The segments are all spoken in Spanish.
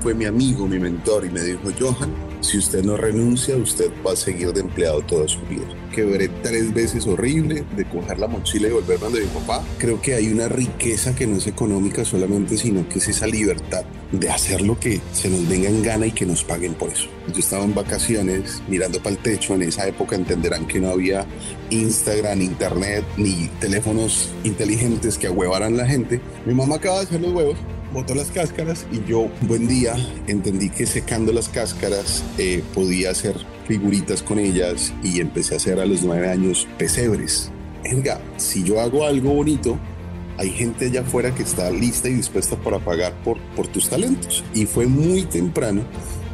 fue mi amigo, mi mentor, y me dijo, Johan, si usted no renuncia, usted va a seguir de empleado toda su vida. Quebré tres veces horrible de coger la mochila y volverme donde mi papá. Creo que hay una riqueza que no es económica solamente, sino que es esa libertad de hacer lo que se nos venga en gana y que nos paguen por eso. Yo estaba en vacaciones mirando para el techo, en esa época entenderán que no había Instagram, internet, ni teléfonos inteligentes que ahuevaran la gente. Mi mamá acaba de hacer los huevos botó las cáscaras y yo, un buen día, entendí que secando las cáscaras eh, podía hacer figuritas con ellas y empecé a hacer a los nueve años pesebres. Venga, si yo hago algo bonito, hay gente allá afuera que está lista y dispuesta para pagar por, por tus talentos. Y fue muy temprano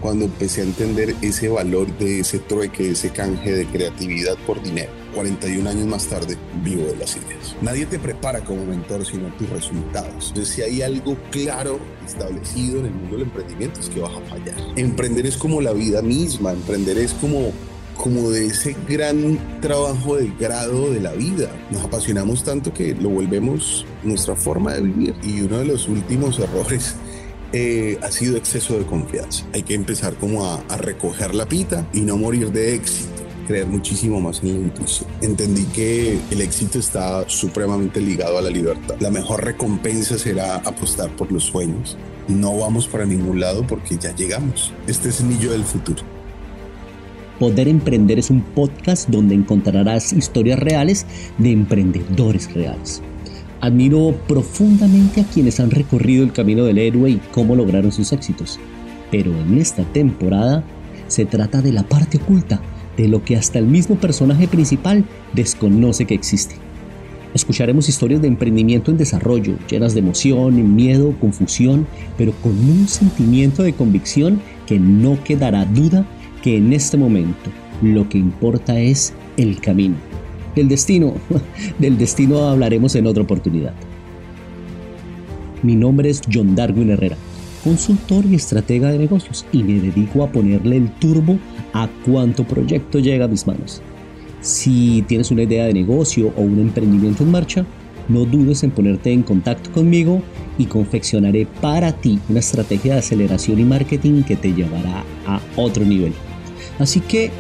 cuando empecé a entender ese valor de ese trueque, ese canje de creatividad por dinero. 41 años más tarde, vivo de las ideas. Nadie te prepara como mentor, sino tus resultados. Entonces, si hay algo claro establecido en el mundo del emprendimiento, es que vas a fallar. Emprender es como la vida misma, emprender es como como de ese gran trabajo de grado de la vida. Nos apasionamos tanto que lo volvemos nuestra forma de vivir. Y uno de los últimos errores eh, ha sido exceso de confianza. Hay que empezar como a, a recoger la pita y no morir de éxito creer muchísimo más en la intuición. Entendí que el éxito está supremamente ligado a la libertad. La mejor recompensa será apostar por los sueños. No vamos para ningún lado porque ya llegamos. Este es el niño del futuro. Poder Emprender es un podcast donde encontrarás historias reales de emprendedores reales. Admiro profundamente a quienes han recorrido el camino del héroe y cómo lograron sus éxitos. Pero en esta temporada se trata de la parte oculta, de lo que hasta el mismo personaje principal desconoce que existe. Escucharemos historias de emprendimiento en desarrollo, llenas de emoción, miedo, confusión, pero con un sentimiento de convicción que no quedará duda que en este momento lo que importa es el camino del destino, del destino hablaremos en otra oportunidad. Mi nombre es John Darwin Herrera, consultor y estratega de negocios y me dedico a ponerle el turbo a cuánto proyecto llega a mis manos. Si tienes una idea de negocio o un emprendimiento en marcha, no dudes en ponerte en contacto conmigo y confeccionaré para ti una estrategia de aceleración y marketing que te llevará a otro nivel. Así que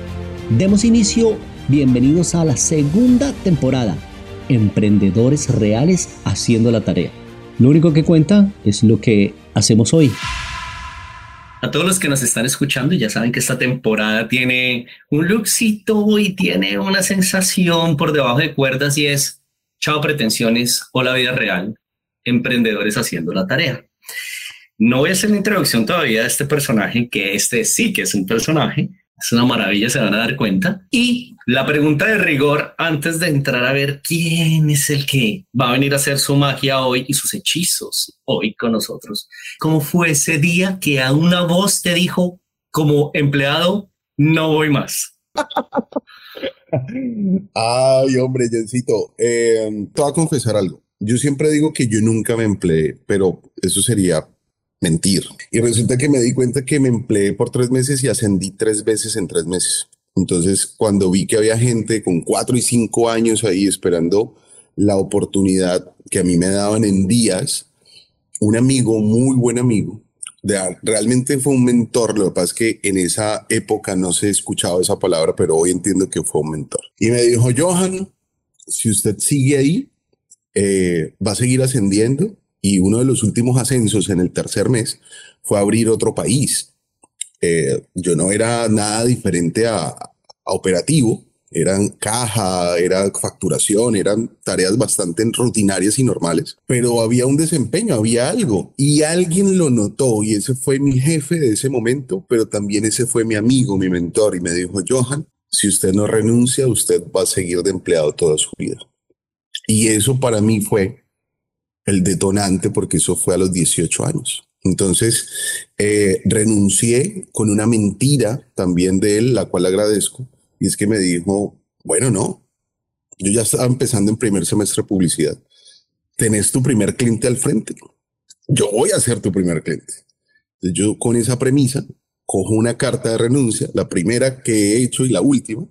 demos inicio Bienvenidos a la segunda temporada. Emprendedores reales haciendo la tarea. Lo único que cuenta es lo que hacemos hoy. A todos los que nos están escuchando, ya saben que esta temporada tiene un lookcito y tiene una sensación por debajo de cuerdas y es chao pretensiones o la vida real, emprendedores haciendo la tarea. No voy a hacer la introducción todavía de este personaje, que este sí que es un personaje, es una maravilla, se van a dar cuenta. Y la pregunta de rigor, antes de entrar a ver quién es el que va a venir a hacer su magia hoy y sus hechizos hoy con nosotros, ¿cómo fue ese día que a una voz te dijo como empleado, no voy más? Ay, hombre, Jensito, eh, te voy a confesar algo. Yo siempre digo que yo nunca me empleé, pero eso sería mentir. Y resulta que me di cuenta que me empleé por tres meses y ascendí tres veces en tres meses. Entonces, cuando vi que había gente con cuatro y cinco años ahí esperando la oportunidad que a mí me daban en días, un amigo, muy buen amigo, de, realmente fue un mentor. Lo que pasa es que en esa época no se escuchaba esa palabra, pero hoy entiendo que fue un mentor. Y me dijo, Johan, si usted sigue ahí, eh, va a seguir ascendiendo y uno de los últimos ascensos en el tercer mes fue abrir otro país. Eh, yo no era nada diferente a, operativo, eran caja, era facturación, eran tareas bastante rutinarias y normales, pero había un desempeño, había algo y alguien lo notó y ese fue mi jefe de ese momento, pero también ese fue mi amigo, mi mentor y me dijo, Johan, si usted no renuncia, usted va a seguir de empleado toda su vida. Y eso para mí fue el detonante porque eso fue a los 18 años. Entonces, eh, renuncié con una mentira también de él, la cual agradezco, y es que me dijo, bueno, no, yo ya estaba empezando en primer semestre de publicidad, tenés tu primer cliente al frente, yo voy a ser tu primer cliente. Yo con esa premisa cojo una carta de renuncia, la primera que he hecho y la última,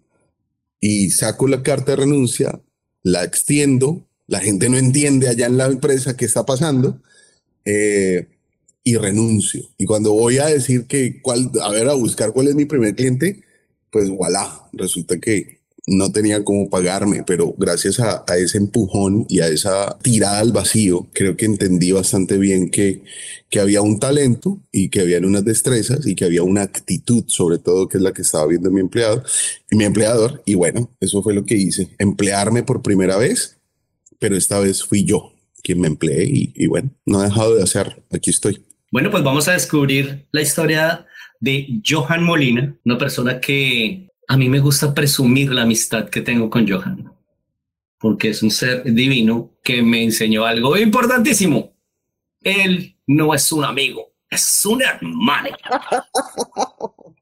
y saco la carta de renuncia, la extiendo, la gente no entiende allá en la empresa qué está pasando. Eh, y renuncio. Y cuando voy a decir que, cuál, a ver, a buscar cuál es mi primer cliente, pues voilà, resulta que no tenía cómo pagarme, pero gracias a, ese empujón y a esa tirada al vacío, creo que entendí bastante bien que, que había un talento y que habían unas destrezas y que había una actitud, sobre todo, que es la que estaba viendo mi empleado y mi empleador. Y bueno, eso fue lo que hice, emplearme por primera vez, pero esta vez fui yo quien me empleé y, y bueno, no he dejado de hacer, aquí estoy. Bueno, pues vamos a descubrir la historia de Johan Molina, una persona que a mí me gusta presumir la amistad que tengo con Johan, porque es un ser divino que me enseñó algo importantísimo. Él no es un amigo, es un hermano.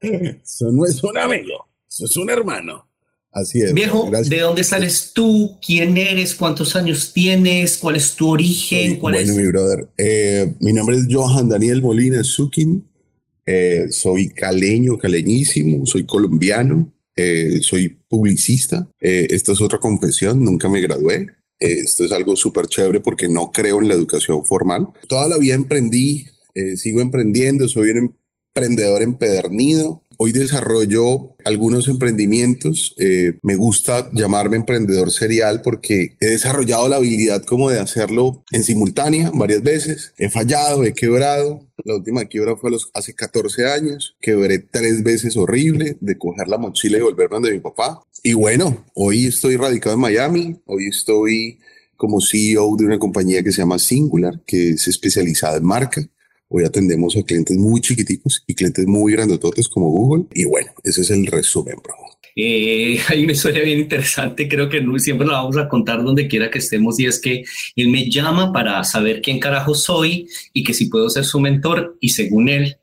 Eso no es un amigo, eso es un hermano. Así es. Viejo, ¿de dónde sales tú? ¿Quién eres? ¿Cuántos años tienes? ¿Cuál es tu origen? ¿Cuál bueno, mi brother. Eh, mi nombre es Johan Daniel Molina Zukin. Eh, soy caleño, caleñísimo. Soy colombiano. Eh, soy publicista. esta es otra confesión. Nunca me gradué. esto es algo súper chévere porque no creo en la educación formal. Toda la vida emprendí. sigo emprendiendo. Soy un emprendedor empedernido. Hoy desarrollo algunos emprendimientos. Eh, me gusta llamarme emprendedor serial porque he desarrollado la habilidad como de hacerlo en simultánea varias veces. He fallado, he quebrado. La última quiebra fue los, hace 14 años. Quebré tres veces horrible de coger la mochila y volverme donde mi papá. Y bueno, hoy estoy radicado en Miami. Hoy estoy como CEO de una compañía que se llama Singular, que es especializada en marca. Hoy atendemos a clientes muy chiquiticos y clientes muy grandototes como Google. Y bueno, ese es el resumen, bro. Eh, ahí me suena bien interesante, creo que siempre lo vamos a contar donde quiera que estemos y es que él me llama para saber quién carajo soy y que si puedo ser su mentor y según él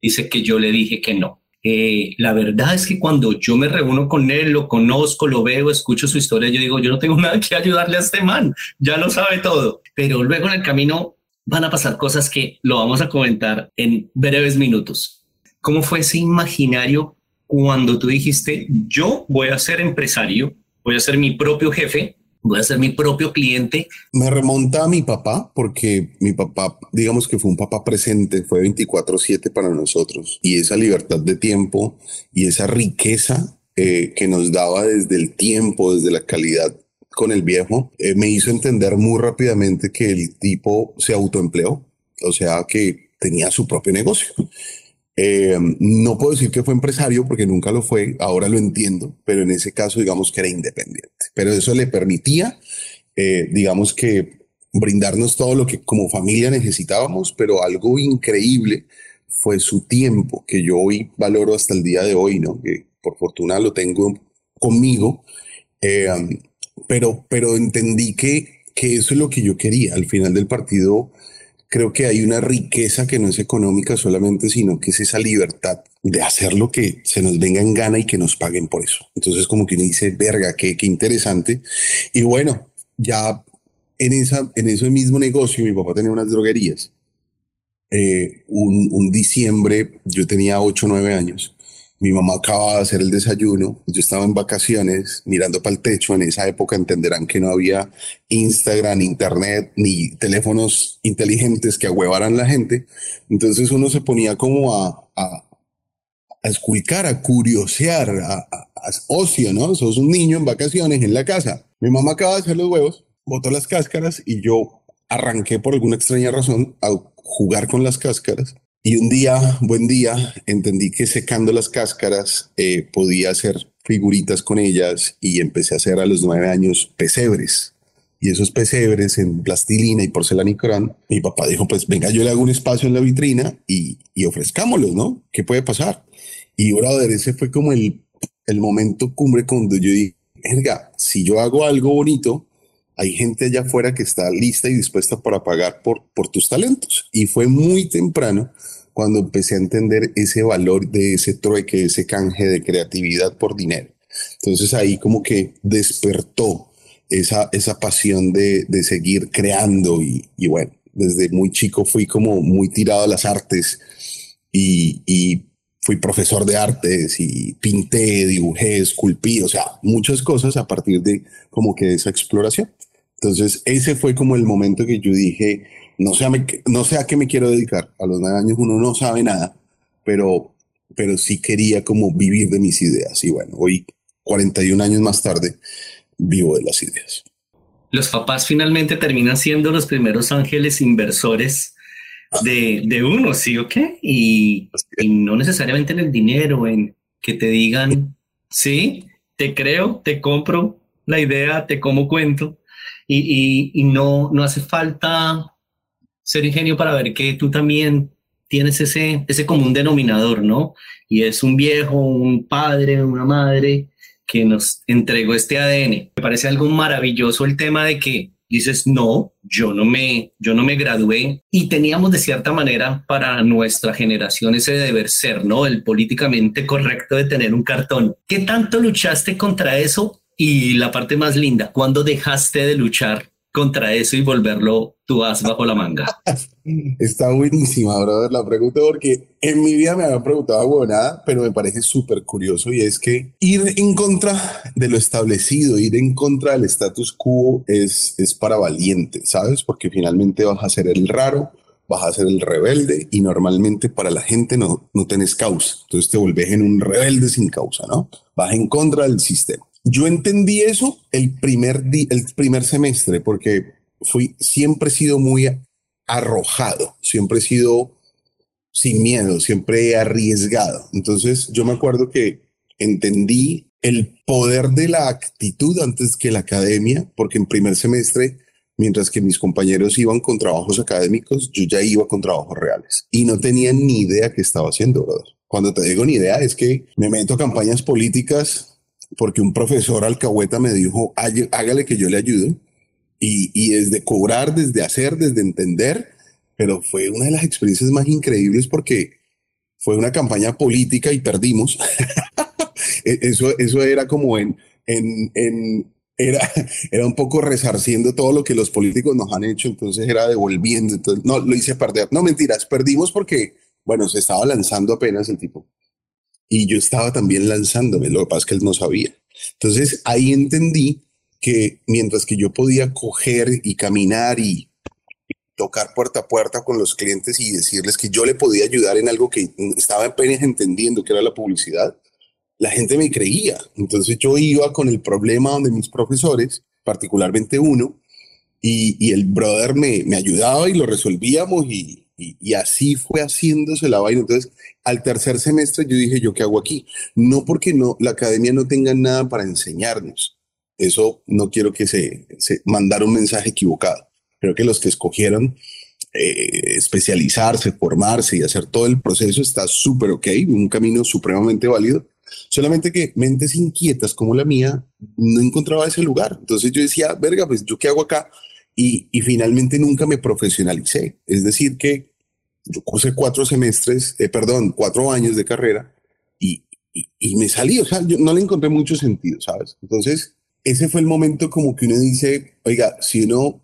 dice que yo le dije que no. Eh, la verdad es que cuando yo me reúno con él, lo conozco, lo veo, escucho su historia, yo digo, yo no tengo nada que ayudarle a este man, ya lo sabe todo. Pero luego en el camino van a pasar cosas que lo vamos a comentar en breves minutos. ¿Cómo fue ese imaginario cuando tú dijiste, yo voy a ser empresario, voy a ser mi propio jefe, voy a ser mi propio cliente? Me remonta a mi papá, porque mi papá, digamos que fue un papá presente, fue 24/7 para nosotros, y esa libertad de tiempo y esa riqueza eh, que nos daba desde el tiempo, desde la calidad con el viejo, eh, me hizo entender muy rápidamente que el tipo se autoempleó, o sea que tenía su propio negocio. Eh, no puedo decir que fue empresario porque nunca lo fue, ahora lo entiendo, pero en ese caso digamos que era independiente. Pero eso le permitía, eh, digamos que brindarnos todo lo que como familia necesitábamos, pero algo increíble fue su tiempo, que yo hoy valoro hasta el día de hoy, ¿no? Que por fortuna lo tengo conmigo pero, pero entendí que, que eso es lo que yo quería. Al final del partido, creo que hay una riqueza que no es económica solamente, sino que es esa libertad de hacer lo que se nos venga en gana y que nos paguen por eso. Entonces, como que uno dice, verga, qué, qué interesante. Y bueno, ya en, esa, en ese mismo negocio, mi papá tenía unas droguerías. Eh, un, un diciembre, yo tenía 8 o 9 años mi mamá acababa de hacer el desayuno, yo estaba en vacaciones mirando para el techo, en esa época entenderán que no había Instagram, Internet, ni teléfonos inteligentes que ahuevaran la gente, entonces uno se ponía como a, a, a esculcar, a curiosear, a, a, ocio, ¿no? Sos un niño en vacaciones en la casa. Mi mamá acaba de hacer los huevos, botó las cáscaras y yo arranqué por alguna extraña razón a jugar con las cáscaras y un día, buen día, entendí que secando las cáscaras eh, podía hacer figuritas con ellas y empecé a hacer a los nueve años pesebres. Y esos pesebres en plastilina y porcelana y mi papá dijo, pues venga, yo le hago un espacio en la vitrina y, y ofrezcámoslos, ¿no? ¿Qué puede pasar? Y brother, ese fue como el, el momento cumbre cuando yo dije, venga, si yo hago algo bonito, hay gente allá afuera que está lista y dispuesta para pagar por, por tus talentos. Y fue muy temprano cuando empecé a entender ese valor de ese trueque, ese canje de creatividad por dinero. Entonces ahí como que despertó esa, esa pasión de, de seguir creando y, y, bueno, desde muy chico fui como muy tirado a las artes y, y fui profesor de artes y pinté, dibujé, esculpí, o sea, muchas cosas a partir de como que esa exploración. Entonces ese fue como el momento que yo dije, no sé, a no sé a qué me quiero dedicar. A los nueve años uno no sabe nada, pero, pero sí quería como vivir de mis ideas. Y bueno, hoy, 41 años más tarde, vivo de las ideas. Los papás finalmente terminan siendo los primeros ángeles inversores de, de uno, ¿sí o qué? Y, y no necesariamente en el dinero, en que te digan, sí, te creo, te compro la idea, te como cuento. Y, y, y, no, no hace falta ser ingenio para ver que tú también tienes ese, ese común denominador, ¿no? Y es un viejo, un padre, una madre que nos entregó este ADN. Me parece algo maravilloso el tema de que dices, no, yo no me, yo no me gradué y teníamos de cierta manera para nuestra generación ese deber ser, ¿no? El políticamente correcto de tener un cartón. ¿Qué tanto luchaste contra eso? Y la parte más linda, ¿cuándo dejaste de luchar contra eso y volverlo tú as bajo la manga? Está buenísima, brother, la pregunta porque en mi vida me había preguntado nada, pero me parece súper curioso y es que ir en contra de lo establecido, ir en contra del status quo es, es para valientes, ¿sabes? Porque finalmente vas a ser el raro, vas a ser el rebelde y normalmente para la gente no, no tenés causa. Entonces te volvés en un rebelde sin causa, ¿no? Vas en contra del sistema. Yo entendí eso el primer, el primer semestre porque fui, siempre he sido muy arrojado, siempre he sido sin miedo, siempre he arriesgado. Entonces yo me acuerdo que entendí el poder de la actitud antes que la academia, porque en primer semestre, mientras que mis compañeros iban con trabajos académicos, yo ya iba con trabajos reales y no tenía ni idea qué estaba haciendo, brother. Cuando te digo ni idea, es que me meto a campañas políticas porque un profesor alcahueta me dijo, hágale que yo le ayudo. Y, desde cobrar, desde hacer, desde entender, pero fue una de las experiencias más increíbles porque fue una campaña política y perdimos. E, eso, eso era como en, en, en era, era un poco resarciendo todo lo que los políticos nos han hecho, entonces era devolviendo, entonces no, lo hice perder. No, mentiras, perdimos porque, bueno, se estaba lanzando apenas el tipo y yo estaba también lanzándome, lo que pasa es que él no sabía. Entonces ahí entendí que mientras que yo podía coger y caminar y tocar puerta a puerta con los clientes y decirles que yo le podía ayudar en algo que estaba apenas entendiendo que era la publicidad, la gente me creía. Entonces yo iba con el problema donde mis profesores, particularmente uno, y, y el brother me, me ayudaba y lo resolvíamos y, y, así fue haciéndose la vaina. Entonces, al tercer semestre yo dije, ¿yo qué hago aquí? No porque no, la academia no tenga nada para enseñarnos. Eso no quiero que se, se mandara un mensaje equivocado. Creo que los que escogieron eh, especializarse, formarse y hacer todo el proceso está súper ok, un camino supremamente válido. Solamente que mentes inquietas como la mía no encontraba ese lugar. Entonces yo decía, verga, pues yo qué hago acá? Y, finalmente nunca me profesionalicé. Es decir, que yo cursé cuatro semestres, eh, perdón, cuatro años de carrera y, y, me salí, o sea, yo no le encontré mucho sentido, ¿sabes? Entonces, ese fue el momento como que uno dice, oiga, si uno,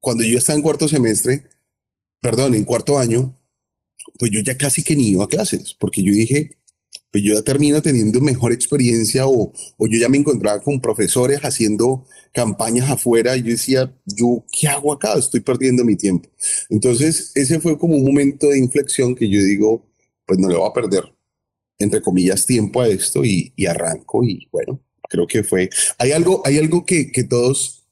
cuando yo estaba en cuarto semestre, perdón, en cuarto año, pues yo ya casi que ni iba a clases, porque yo dije, pues yo ya termino teniendo mejor experiencia o, o yo ya me encontraba con profesores haciendo campañas afuera y yo decía, yo, ¿qué hago acá? Estoy perdiendo mi tiempo. Entonces, ese fue como un momento de inflexión que yo digo, pues no le voy a perder, entre comillas, tiempo a esto y, y arranco y bueno, creo que fue, hay algo, hay algo que, que todos,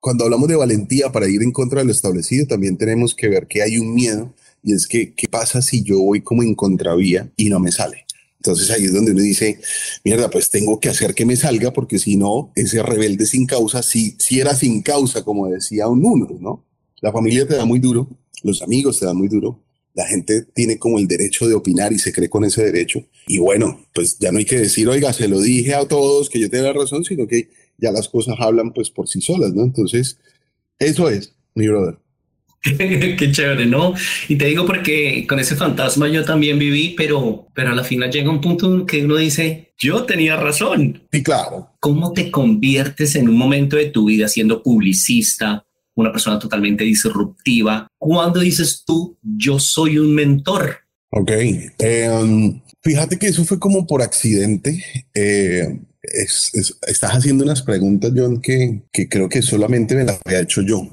cuando hablamos de valentía para ir en contra de lo establecido, también tenemos que ver que hay un miedo y es que, ¿qué pasa si yo voy como en contravía y no me sale? Entonces ahí es donde uno dice, mierda, pues tengo que hacer que me salga porque si no, ese rebelde sin causa, si, si era sin causa, como decía un uno, ¿no? La familia te da muy duro, los amigos te dan muy duro, la gente tiene como el derecho de opinar y se cree con ese derecho. Y bueno, pues ya no hay que decir, oiga, se lo dije a todos que yo tenía razón, sino que ya las cosas hablan pues por sí solas, ¿no? Entonces, eso es, mi brother. Qué chévere, ¿no? Y te digo porque con ese fantasma yo también viví, pero, pero a la final llega un punto en que uno dice, yo tenía razón. Sí, claro. ¿Cómo te conviertes en un momento de tu vida siendo publicista, una persona totalmente disruptiva? ¿Cuándo dices tú, yo soy un mentor? Ok. Em, fíjate que eso fue como por accidente. Eh, estás haciendo unas preguntas, John, que, que creo que solamente me las había hecho yo.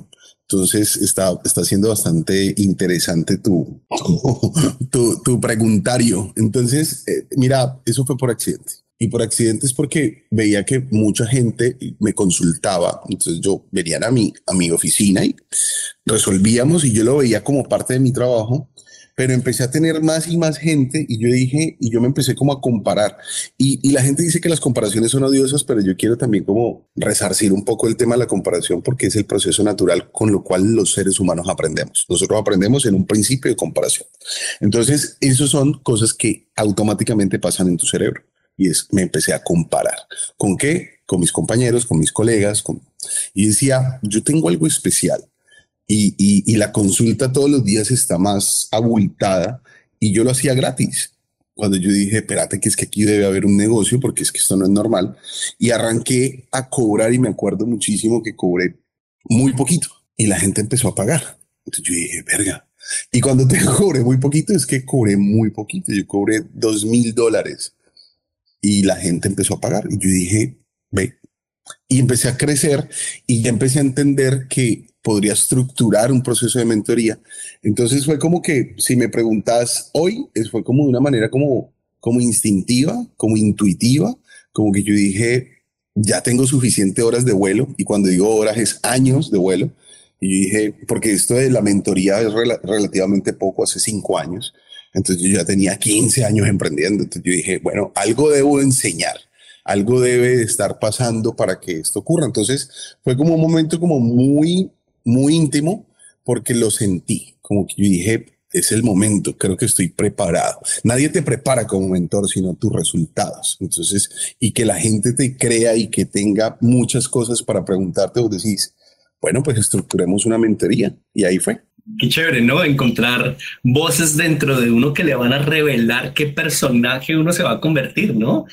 Entonces está, está siendo bastante interesante tu, tu, tu preguntario. Entonces, eh, mira, eso fue por accidente. Y por accidente es porque veía que mucha gente me consultaba. Entonces yo venía a mi, a mi oficina y resolvíamos y yo lo veía como parte de mi trabajo pero empecé a tener más y más gente y yo dije, y yo me empecé como a comparar. Y, la gente dice que las comparaciones son odiosas, pero yo quiero también como resarcir un poco el tema de la comparación porque es el proceso natural con lo cual los seres humanos aprendemos. Nosotros aprendemos en un principio de comparación. Entonces, eso son cosas que automáticamente pasan en tu cerebro. Y es, me empecé a comparar. ¿Con qué? Con mis compañeros, con mis colegas. Con... Y decía, yo tengo algo especial y, la consulta todos los días está más abultada y yo lo hacía gratis. Cuando yo dije, espérate, que es que aquí debe haber un negocio porque es que esto no es normal. Y arranqué a cobrar y me acuerdo muchísimo que cobré muy poquito y la gente empezó a pagar. Entonces yo dije, verga. Y cuando te cobré muy poquito, es que cobré muy poquito. Yo cobré dos mil dólares y la gente empezó a pagar. Y yo dije, ve. Y empecé a crecer y ya empecé a entender que podría estructurar un proceso de mentoría. Entonces fue como que, si me preguntas hoy, fue como de una manera como, como instintiva, como intuitiva, como que yo dije, ya tengo suficiente horas de vuelo, y cuando digo horas es años de vuelo, y dije, porque esto de la mentoría es relativamente poco, hace cinco años, entonces yo ya tenía 15 años emprendiendo, entonces yo dije, bueno, algo debo enseñar algo debe estar pasando para que esto ocurra. Entonces fue como un momento como muy muy íntimo porque lo sentí, como que yo dije, es el momento, creo que estoy preparado. Nadie te prepara como mentor, sino tus resultados. Entonces, y que la gente te crea y que tenga muchas cosas para preguntarte, vos decís, bueno, pues estructuremos una mentoría y ahí fue. Qué chévere, ¿no? Encontrar voces dentro de uno que le van a revelar qué personaje uno se va a convertir, ¿no?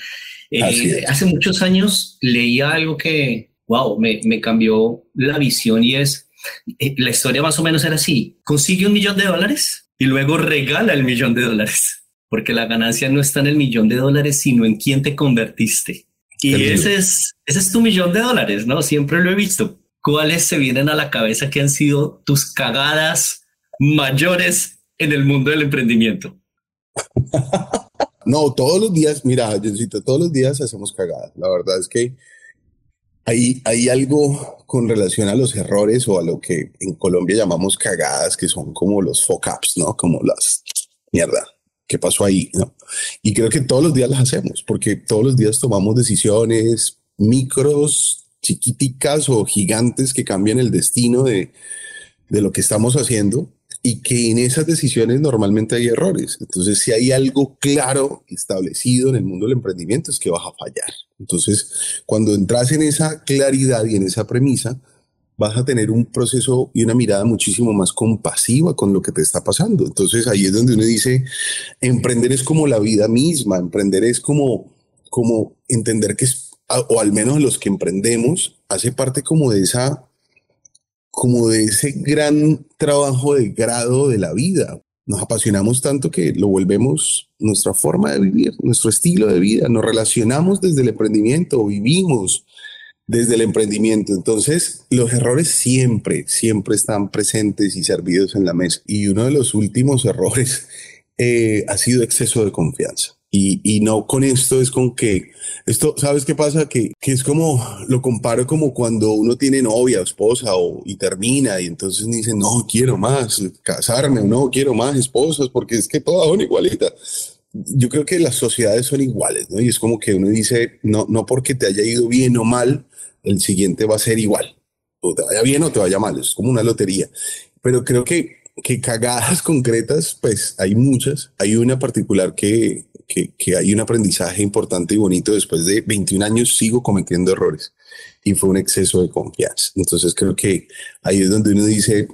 Eh, hace muchos años leía algo que, wow, me, me cambió la visión y es eh, la historia más o menos era así. Consigue un millón de dólares y luego regala el millón de dólares, porque la ganancia no está en el millón de dólares, sino en quién te convertiste. Y ese es, ese es tu millón de dólares, ¿no? Siempre lo he visto. ¿Cuáles se vienen a la cabeza que han sido tus cagadas mayores en el mundo del emprendimiento? no, todos los días, mira, todos los días hacemos cagadas. La verdad es que hay, hay algo con relación a los errores o a lo que en Colombia llamamos cagadas, que son como los fuck-ups, ¿no? Como las mierda. ¿Qué pasó ahí? ¿no? Y creo que todos los días las hacemos, porque todos los días tomamos decisiones micros, chiquiticas o gigantes que cambian el destino de, de lo que estamos haciendo y que en esas decisiones normalmente hay errores. Entonces, si hay algo claro establecido en el mundo del emprendimiento es que vas a fallar. Entonces, cuando entras en esa claridad y en esa premisa, vas a tener un proceso y una mirada muchísimo más compasiva con lo que te está pasando. Entonces, ahí es donde uno dice, emprender es como la vida misma, emprender es como, como entender que es, o al menos los que emprendemos, hace parte como de esa como de ese gran trabajo de grado de la vida. Nos apasionamos tanto que lo volvemos nuestra forma de vivir, nuestro estilo de vida. Nos relacionamos desde el emprendimiento, vivimos desde el emprendimiento. Entonces, los errores siempre, siempre están presentes y servidos en la mesa. Y uno de los últimos errores eh, ha sido exceso de confianza. Y, y, no con esto es con que esto, ¿sabes qué pasa? Que, que, es como, lo comparo como cuando uno tiene novia o esposa o, y termina y entonces dice, no, quiero más casarme no, quiero más esposas porque es que todas son igualitas. Yo creo que las sociedades son iguales, ¿no? Y es como que uno dice, no, no porque te haya ido bien o mal, el siguiente va a ser igual. O te vaya bien o te vaya mal, es como una lotería. Pero creo que que cagadas concretas, pues hay muchas. Hay una particular que, que, hay un aprendizaje importante y bonito. Después de 21 años sigo cometiendo errores y fue un exceso de confianza. Entonces creo que ahí es donde uno dice,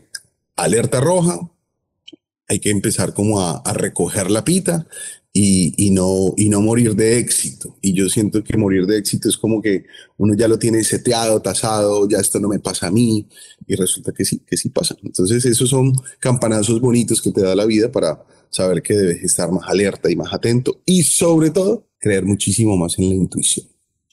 alerta roja, hay que empezar como a, recoger la pita y, y, no, y no morir de éxito. Y yo siento que morir de éxito es como que uno ya lo tiene seteado, tasado, ya esto no me pasa a mí, y resulta que sí, que sí pasa. Entonces esos son campanazos bonitos que te da la vida para saber que debes estar más alerta y más atento y sobre todo creer muchísimo más en la intuición,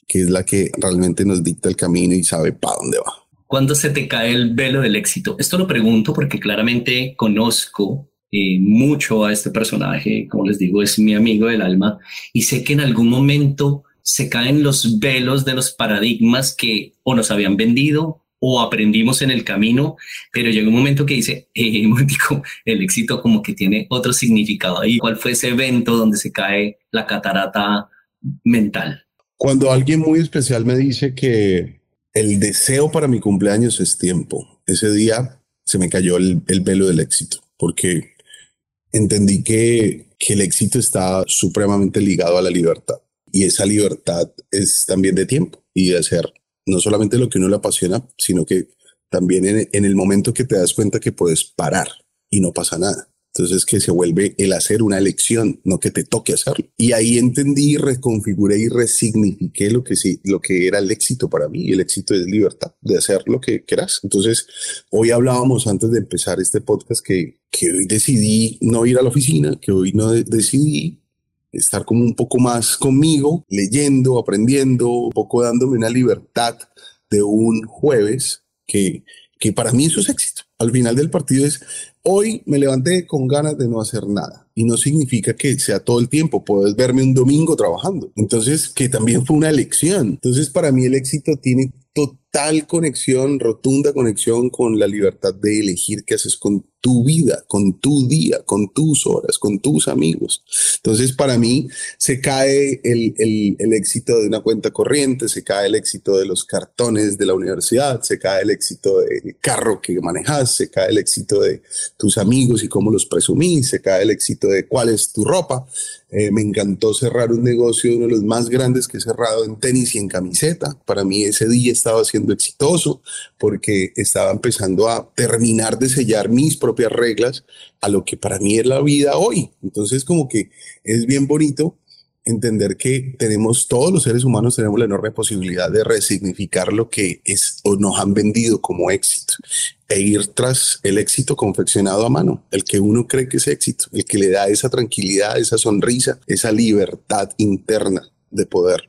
que es la que realmente nos dicta el camino y sabe para dónde va. ¿Cuándo se te cae el velo del éxito? Esto lo pregunto porque claramente conozco eh, mucho a este personaje, como les digo, es mi amigo del alma, y sé que en algún momento se caen los velos de los paradigmas que o nos habían vendido o aprendimos en el camino, pero llega un momento que dice, eh, el éxito como que tiene otro significado ahí. ¿Cuál fue ese evento donde se cae la catarata mental? Cuando alguien muy especial me dice que el deseo para mi cumpleaños es tiempo, ese día se me cayó el, el del éxito, porque entendí que, que el éxito está supremamente ligado a la libertad. Y esa libertad es también de tiempo y de hacer no solamente lo que uno le apasiona, sino que también en, el momento que te das cuenta que puedes parar y no pasa nada. Entonces que se vuelve el hacer una elección, no que te toque hacerlo. Y ahí entendí, reconfiguré y resignifiqué lo que sí, lo que era el éxito para mí. El éxito es libertad de hacer lo que quieras. Entonces, hoy hablábamos antes de empezar este podcast que, que hoy decidí no ir a la oficina, que hoy no decidí estar como un poco más conmigo, leyendo, aprendiendo, un poco dándome una libertad de un jueves que, que para mí eso es éxito. Al final del partido es, hoy me levanté con ganas de no hacer nada y no significa que sea todo el tiempo, puedes verme un domingo trabajando. Entonces, que también fue una elección. Entonces, para mí el éxito tiene total conexión, rotunda conexión con la libertad de elegir qué haces con tu vida, con tu día, con tus horas, con tus amigos. Entonces, para mí, se cae el, el, éxito de una cuenta corriente, se cae el éxito de los cartones de la universidad, se cae el éxito del carro que manejas, se cae el éxito de tus amigos y cómo los presumís, se cae el éxito de cuál es tu ropa. Eh, me encantó cerrar un negocio, uno de los más grandes que he cerrado en tenis y en camiseta. Para mí ese día estaba siendo exitoso porque estaba empezando a terminar de sellar mis propias reglas a lo que para mí es la vida hoy. Entonces como que es bien bonito entender que tenemos, todos los seres humanos tenemos la enorme posibilidad de resignificar lo que es o nos han vendido como éxito e ir tras el éxito confeccionado a mano, el que uno cree que es éxito, el que le da esa tranquilidad, esa sonrisa, esa libertad interna de poder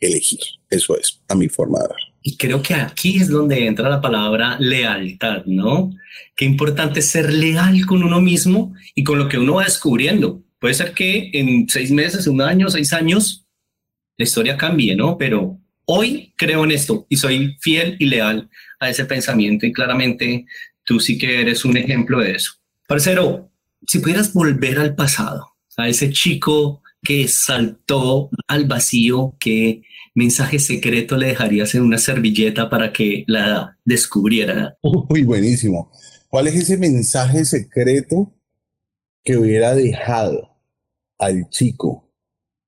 elegir. Eso es a mi forma de ver. Y creo que aquí es donde entra la palabra lealtad, ¿no? Qué importante ser leal con uno mismo y con lo que uno va descubriendo Puede ser que en seis meses, un año, seis años, la historia cambie, ¿no? Pero hoy creo en esto y soy fiel y leal a ese pensamiento y claramente tú sí que eres un ejemplo de eso. Parcero, si pudieras volver al pasado, a ese chico que saltó al vacío, ¿qué mensaje secreto le dejarías en una servilleta para que la descubriera? Uy, buenísimo. ¿Cuál es ese mensaje secreto que hubiera dejado? al chico.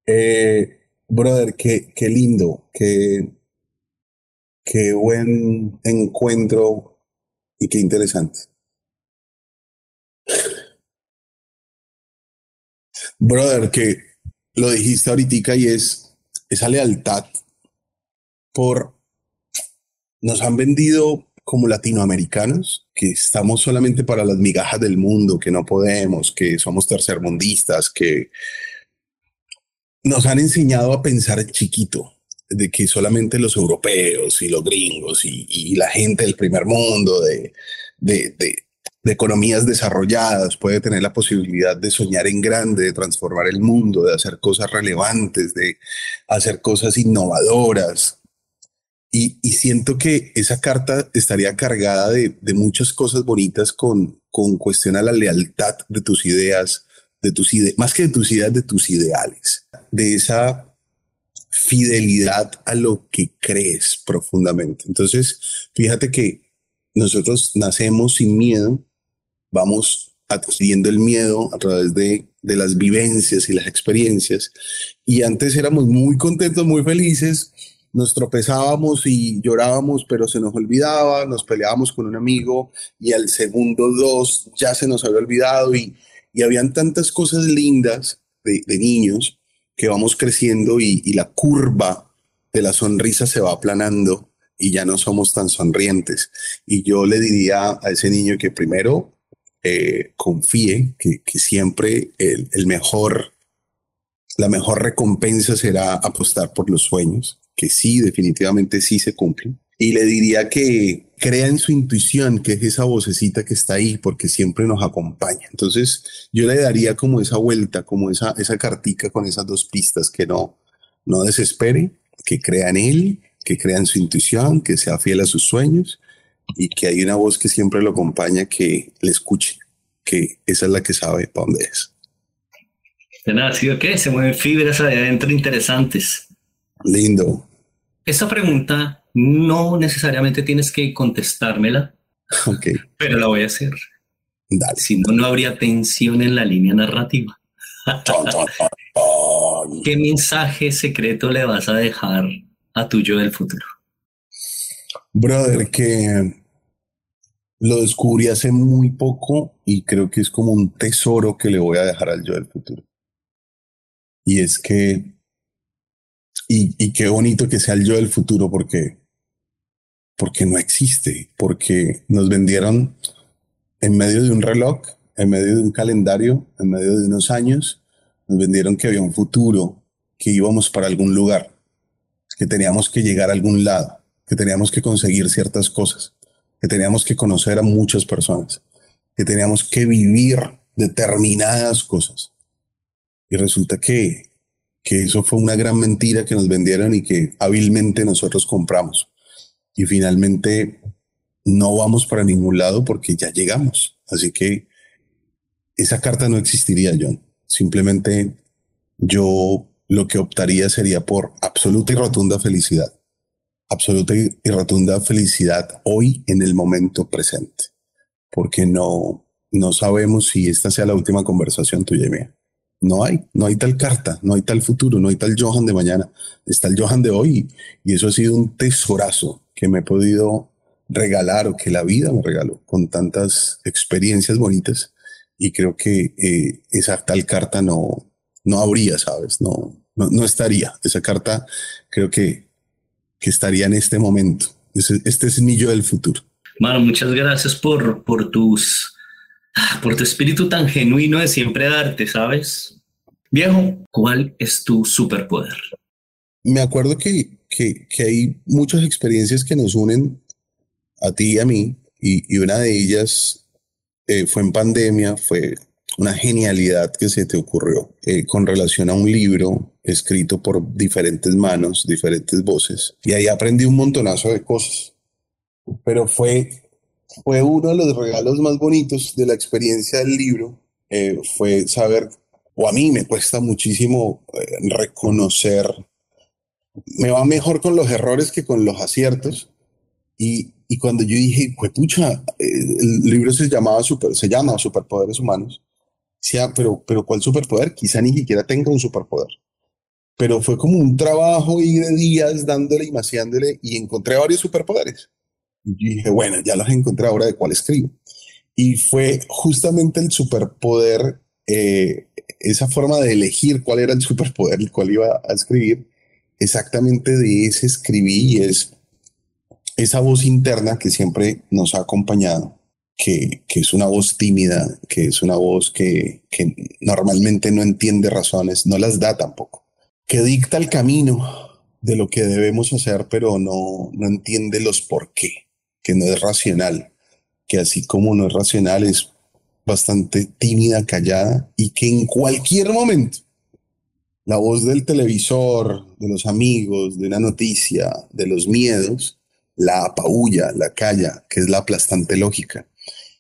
Eh, brother, qué, qué lindo, qué, qué buen encuentro y qué interesante. Brother, que lo dijiste ahorita y es esa lealtad por nos han vendido como latinoamericanos, que estamos solamente para las migajas del mundo, que no podemos, que somos tercermundistas, que nos han enseñado a pensar chiquito, de que solamente los europeos y los gringos y, la gente del primer mundo, de, economías desarrolladas, puede tener la posibilidad de soñar en grande, de transformar el mundo, de hacer cosas relevantes, de hacer cosas innovadoras, y, siento que esa carta estaría cargada de, muchas cosas bonitas con, con cuestión a la lealtad de tus ideas, de tus ideas, más que de tus ideas, de tus ideales, de esa fidelidad a lo que crees profundamente. Entonces, fíjate que nosotros nacemos sin miedo, vamos adquiriendo el miedo a través de, de las vivencias y las experiencias, y antes éramos muy contentos, muy felices, nos tropezábamos y llorábamos, pero se nos olvidaba, nos peleábamos con un amigo y al segundo dos ya se nos había olvidado y, y habían tantas cosas lindas de, niños que vamos creciendo y, la curva de la sonrisa se va aplanando y ya no somos tan sonrientes. Y yo le diría a ese niño que primero eh, confíe que, siempre el, el mejor, la mejor recompensa será apostar por los sueños que sí, definitivamente sí se cumplen, y le diría que crea en su intuición, que es esa vocecita que está ahí, porque siempre nos acompaña. Entonces, yo le daría como esa vuelta, como esa, esa cartica con esas dos pistas, que no, no desespere, que crea en él, que crea en su intuición, que sea fiel a sus sueños y que hay una voz que siempre lo acompaña, que le escuche, que esa es la que sabe para dónde es. De nada, sí, ok, se mueven fibras adentro interesantes. Lindo. Esa pregunta no necesariamente tienes que contestármela, okay. pero la voy a hacer. Dale. Si no, no habría tensión en la línea narrativa. ¿Qué mensaje secreto le vas a dejar a tu yo del futuro? Brother, que lo descubrí hace muy poco y creo que es como un tesoro que le voy a dejar al yo del futuro. Y es que, y, y qué bonito que sea el yo del futuro porque, porque no existe, porque nos vendieron en medio de un reloj, en medio de un calendario, en medio de unos años, nos vendieron que había un futuro, que íbamos para algún lugar, que teníamos que llegar a algún lado, que teníamos que conseguir ciertas cosas, que teníamos que conocer a muchas personas, que teníamos que vivir determinadas cosas. Y resulta que, que eso fue una gran mentira que nos vendieron y que hábilmente nosotros compramos. Y finalmente no vamos para ningún lado porque ya llegamos. Así que esa carta no existiría, John. Simplemente yo lo que optaría sería por absoluta y rotunda felicidad. Absoluta y rotunda felicidad hoy en el momento presente. Porque no, no sabemos si esta sea la última conversación tuya y mía. No hay, no hay tal carta, no hay tal futuro, no hay tal Johan de mañana. Está el Johan de hoy y eso ha sido un tesorazo que me he podido regalar o que la vida me regaló con tantas experiencias bonitas y creo que eh, esa tal carta no, no habría, ¿sabes? No, no, no, estaría. Esa carta creo que, que estaría en este momento. Este, es mi yo del futuro. Mano, muchas gracias por, por tus ah, por tu espíritu tan genuino de siempre darte, ¿sabes? Viejo, ¿cuál es tu superpoder? Me acuerdo que, que, que hay muchas experiencias que nos unen a ti y a mí, y, y una de ellas eh, fue en pandemia, fue una genialidad que se te ocurrió eh, con relación a un libro escrito por diferentes manos, diferentes voces. Y ahí aprendí un montonazo de cosas. Pero fue, fue uno de los regalos más bonitos de la experiencia del libro. Eh, fue saber, o a mí me cuesta muchísimo eh, reconocer, me va mejor con los errores que con los aciertos. Y, y cuando yo dije, pucha, el libro se llamaba se llama Superpoderes Humanos pero, pero ¿cuál superpoder? Quizá ni siquiera tenga un superpoder. Pero fue como un trabajo y de días dándole y maciándole y encontré varios superpoderes. Y dije, bueno, ya los encontré ahora de cuál escribo. Y fue justamente el superpoder, eh, esa forma de elegir cuál era el superpoder, el cual iba a escribir, exactamente de ese escribí y es esa voz interna que siempre nos ha acompañado que, es una voz tímida, que es una voz que, normalmente no entiende razones, no las da tampoco, que dicta el camino de lo que debemos hacer, pero no, no entiende los por qué, que no es racional, que así como no es racional es bastante tímida, callada y que en cualquier momento la voz del televisor, de los amigos, de una noticia, de los miedos, la apaulla, la calla, que es la aplastante lógica.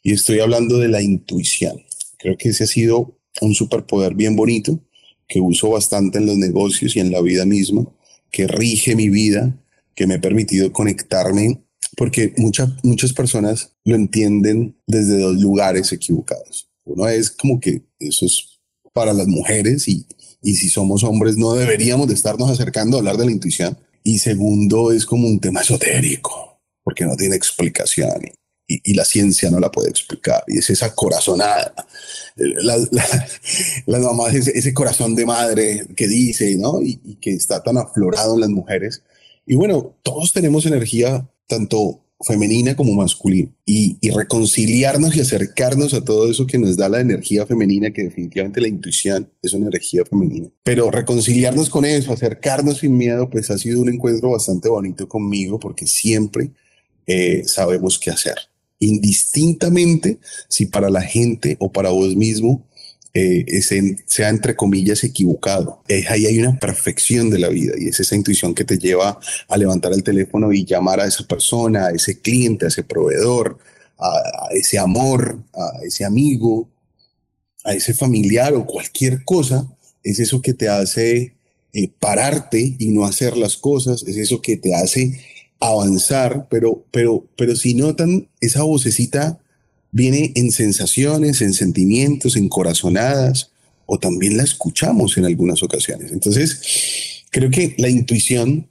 Y estoy hablando de la intuición. Creo que ese ha sido un superpoder bien bonito que uso bastante en los negocios y en la vida misma, que rige mi vida, que me ha permitido conectarme, porque muchas muchas personas lo entienden desde dos lugares equivocados. Uno es como que eso es para las mujeres y, y si somos hombres no deberíamos de estarnos acercando a hablar de la intuición. Y segundo es como un tema esotérico, porque no tiene explicación y, la ciencia no la puede explicar. Y es esa corazonada, la, la, mamá, ese, ese, corazón de madre que dice, ¿no? Y, y, que está tan aflorado en las mujeres. Y bueno, todos tenemos energía, tanto femenina como masculina y, reconciliarnos y acercarnos a todo eso que nos da la energía femenina, que definitivamente la intuición es una energía femenina. Pero reconciliarnos con eso, acercarnos sin miedo, pues ha sido un encuentro bastante bonito conmigo porque siempre eh, sabemos qué hacer. Indistintamente si para la gente o para vos mismo eh, sea entre comillas equivocado. ahí hay una perfección de la vida y es esa intuición que te lleva a levantar el teléfono y llamar a esa persona, a ese cliente, a ese proveedor, a, ese amor, a ese amigo, a ese familiar o cualquier cosa. Es eso que te hace eh, pararte y no hacer las cosas, es eso que te hace avanzar, pero, pero, pero si notan esa vocecita viene en sensaciones, en sentimientos, en corazonadas, o también la escuchamos en algunas ocasiones. Entonces, creo que la intuición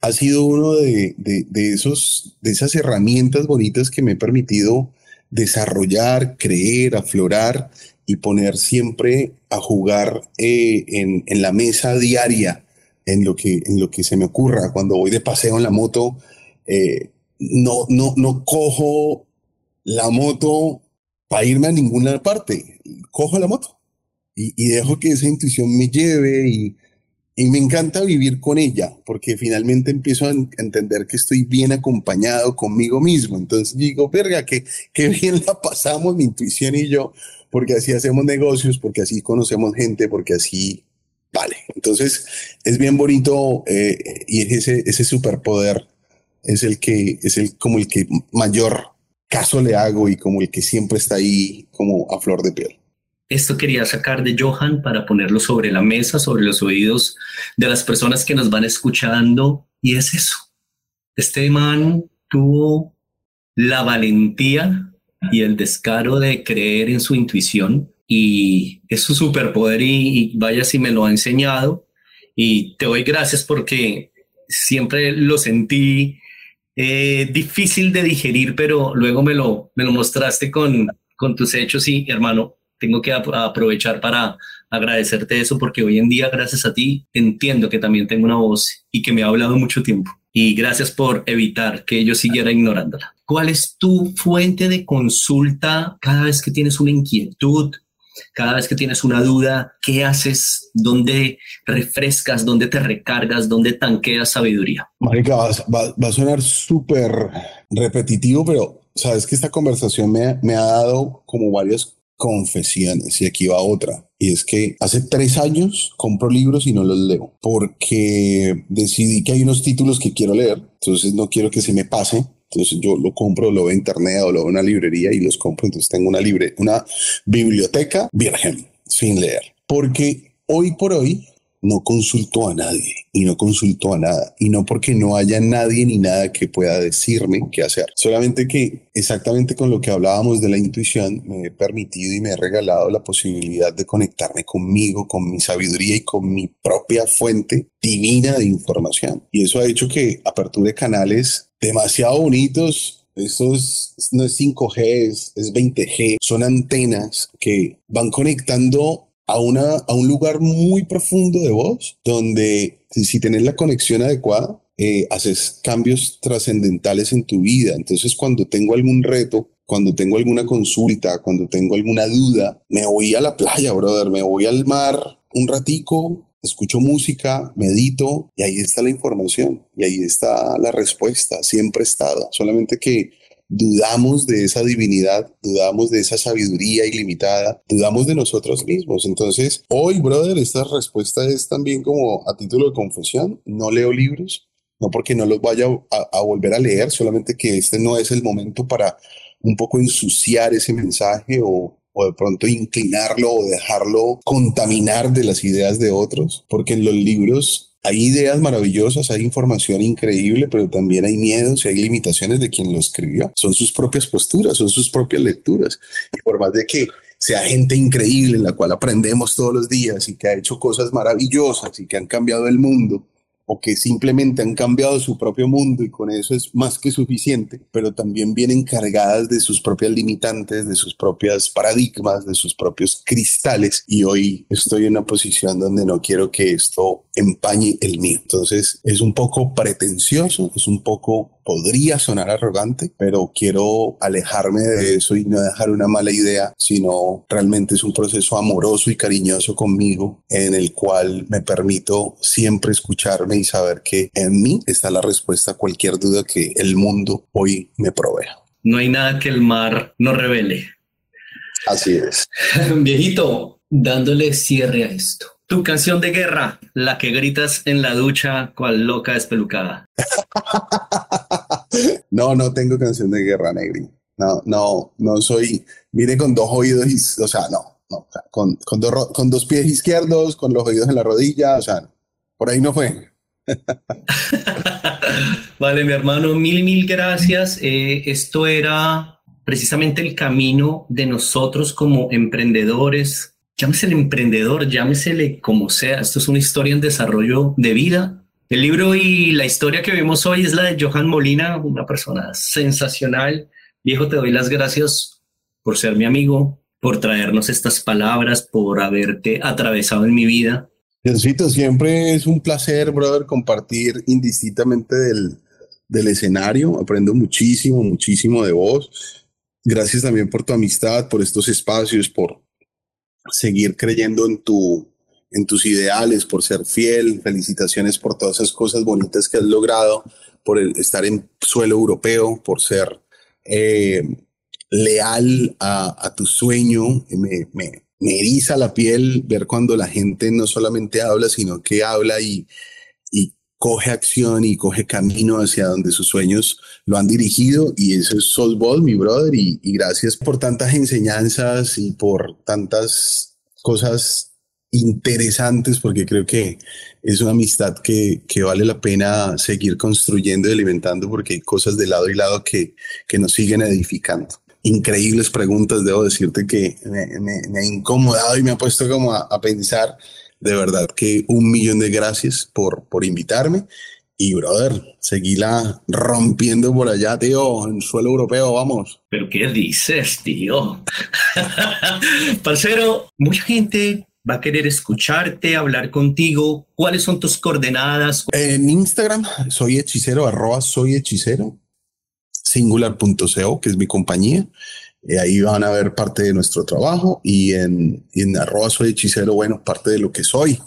ha sido uno de, esos, de esas herramientas bonitas que me ha permitido desarrollar, creer, aflorar y poner siempre a jugar eh, en, la mesa diaria, en lo, que, en lo que se me ocurra. Cuando voy de paseo en la moto, eh, no, no, no cojo la moto para irme a ninguna parte. Cojo la moto y, dejo que esa intuición me lleve y, me encanta vivir con ella porque finalmente empiezo a entender que estoy bien acompañado conmigo mismo. Entonces digo, verga, que, qué bien la pasamos mi intuición y yo, porque así hacemos negocios, porque así conocemos gente, porque así vale. Entonces es bien bonito eh, y ese, ese superpoder es el que es el como el que mayor caso le hago y como el que siempre está ahí como a flor de piel. Esto quería sacar de Johan para ponerlo sobre la mesa, sobre los oídos de las personas que nos van escuchando. Y es eso. Este man tuvo la valentía y el descaro de creer en su intuición y es su superpoder y, y vaya si me lo ha enseñado. Y te doy gracias porque siempre lo sentí eh, difícil de digerir, pero luego me lo, me lo mostraste con, con tus hechos y hermano, tengo que aprovechar para agradecerte eso porque hoy en día, gracias a ti, entiendo que también tengo una voz y que me ha hablado mucho tiempo. Y gracias por evitar que yo siguiera ignorándola. ¿Cuál es tu fuente de consulta cada vez que tienes una inquietud, cada vez que tienes una duda, ¿qué haces? ¿Dónde refrescas? ¿Dónde te recargas? ¿Dónde tanqueas sabiduría? Marica, va, a sonar súper repetitivo, pero sabes que esta conversación me, me ha dado como varias confesiones y aquí va otra. Y es que hace tres años compro libros y no los leo porque decidí que hay unos títulos que quiero leer, entonces no quiero que se me pase entonces yo lo compro, lo veo en internet o lo veo en una librería y los compro. Entonces tengo una, libre, una biblioteca virgen, sin leer. Porque hoy por hoy no consulto a nadie y no consulto a nada. Y no porque no haya nadie ni nada que pueda decirme qué hacer. Solamente que exactamente con lo que hablábamos de la intuición, me he permitido y me he regalado la posibilidad de conectarme conmigo, con mi sabiduría y con mi propia fuente divina de información. Y eso ha hecho que aperture canales demasiado bonitos. Esto no es 5G, es, 20G. Son antenas que van conectando a, una, a un lugar muy profundo de voz, donde si, si tenés la conexión adecuada, eh, haces cambios trascendentales en tu vida. Entonces, cuando tengo algún reto, cuando tengo alguna consulta, cuando tengo alguna duda, me voy a la playa, brother, me voy al mar un ratico, escucho música, medito y ahí está la información y ahí está la respuesta, siempre estado, solamente que dudamos de esa divinidad, dudamos de esa sabiduría ilimitada, dudamos de nosotros mismos. Entonces, hoy, brother, esta respuesta es también como a título de confesión, no leo libros, no porque no los vaya a, volver a leer, solamente que este no es el momento para un poco ensuciar ese mensaje o o de pronto inclinarlo o dejarlo contaminar de las ideas de otros, porque en los libros hay ideas maravillosas, hay información increíble, pero también hay miedos y hay limitaciones de quien lo escribió. Son sus propias posturas, son sus propias lecturas. Y por más de que sea gente increíble en la cual aprendemos todos los días y que ha hecho cosas maravillosas y que han cambiado el mundo, o que simplemente han cambiado su propio mundo y con eso es más que suficiente, pero también vienen cargadas de sus propias limitantes, de sus propias paradigmas, de sus propios cristales y hoy estoy en una posición donde no quiero que esto empañe el mío. Entonces es un poco pretencioso, es un poco podría sonar arrogante, pero quiero alejarme de eso y no dejar una mala idea, sino realmente es un proceso amoroso y cariñoso conmigo en el cual me permito siempre escucharme y saber que en mí está la respuesta a cualquier duda que el mundo hoy me provea. No hay nada que el mar no revele. Así es. Viejito, dándole cierre a esto. Tu canción de guerra, la que gritas en la ducha cual loca despelucada. no, no tengo canción de guerra, Negri. No, no, no soy. Vine con dos oídos, y, o sea, no, no, con, con, dos, con dos pies izquierdos, con los oídos en la rodilla, o sea, por ahí no fue. vale, mi hermano, mil, mil gracias. Eh, esto era precisamente el camino de nosotros como emprendedores, llámesele emprendedor, llámesele como sea, esto es una historia en desarrollo de vida. El libro y la historia que vemos hoy es la de Johan Molina, una persona sensacional. Viejo, te doy las gracias por ser mi amigo, por traernos estas palabras, por haberte atravesado en mi vida. Diosito, siempre es un placer, brother, compartir indistintamente del, del escenario. Aprendo muchísimo, muchísimo de vos. Gracias también por tu amistad, por estos espacios, por, seguir creyendo en, tu, en tus ideales, por ser fiel. Felicitaciones por todas esas cosas bonitas que has logrado, por estar en suelo europeo, por ser eh, leal a, tu sueño. Me, me, me, eriza la piel ver cuando la gente no solamente habla, sino que habla y, y coge acción y coge camino hacia donde sus sueños lo han dirigido y eso es Soulball, mi brother, y, y, gracias por tantas enseñanzas y por tantas cosas interesantes porque creo que es una amistad que, que vale la pena seguir construyendo y alimentando porque hay cosas de lado y lado que, que nos siguen edificando. Increíbles preguntas, debo decirte que me, me, ha incomodado y me ha puesto como a, a pensar de verdad que un millón de gracias por, por invitarme. Y, brother, seguíla rompiendo por allá, tío, en suelo europeo, vamos. ¿Pero qué dices, tío? Parcero, mucha gente va a querer escucharte, hablar contigo. ¿Cuáles son tus coordenadas? En Instagram, soy hechicero, arroba soy hechicero, singular.co, que es mi compañía. Eh, ahí van a ver parte de nuestro trabajo y en, en arroba soy hechicero, bueno, parte de lo que soy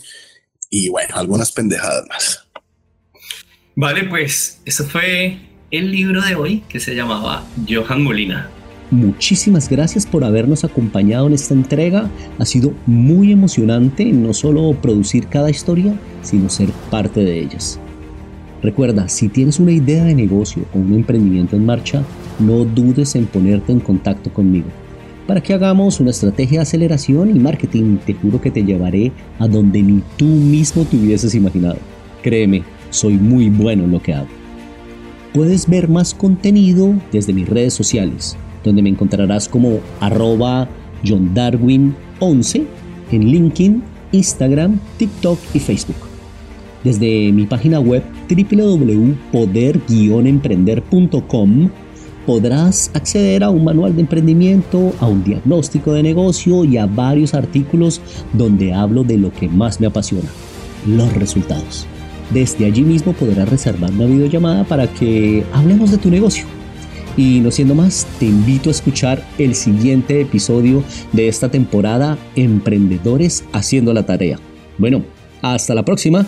y bueno, algunas pendejadas más. Vale, pues eso fue el libro de hoy que se llamaba Johan Molina. Muchísimas gracias por habernos acompañado en esta entrega. Ha sido muy emocionante no solo producir cada historia, sino ser parte de ellas. Recuerda, si tienes una idea de negocio o un emprendimiento en marcha, no dudes en ponerte en contacto conmigo. Para que hagamos una estrategia de aceleración y marketing, te juro que te llevaré a donde ni tú mismo te hubieses imaginado. Créeme, soy muy bueno en lo que hago. Puedes ver más contenido desde mis redes sociales, donde me encontrarás como arroba johndarwin11 en LinkedIn, Instagram, TikTok y Facebook. Desde mi página web www.poder-emprender.com podrás acceder a un manual de emprendimiento, a un diagnóstico de negocio y a varios artículos donde hablo de lo que más me apasiona, los resultados. Desde allí mismo podrás reservar una videollamada para que hablemos de tu negocio. Y no siendo más, te invito a escuchar el siguiente episodio de esta temporada Emprendedores haciendo la tarea. Bueno, hasta la próxima.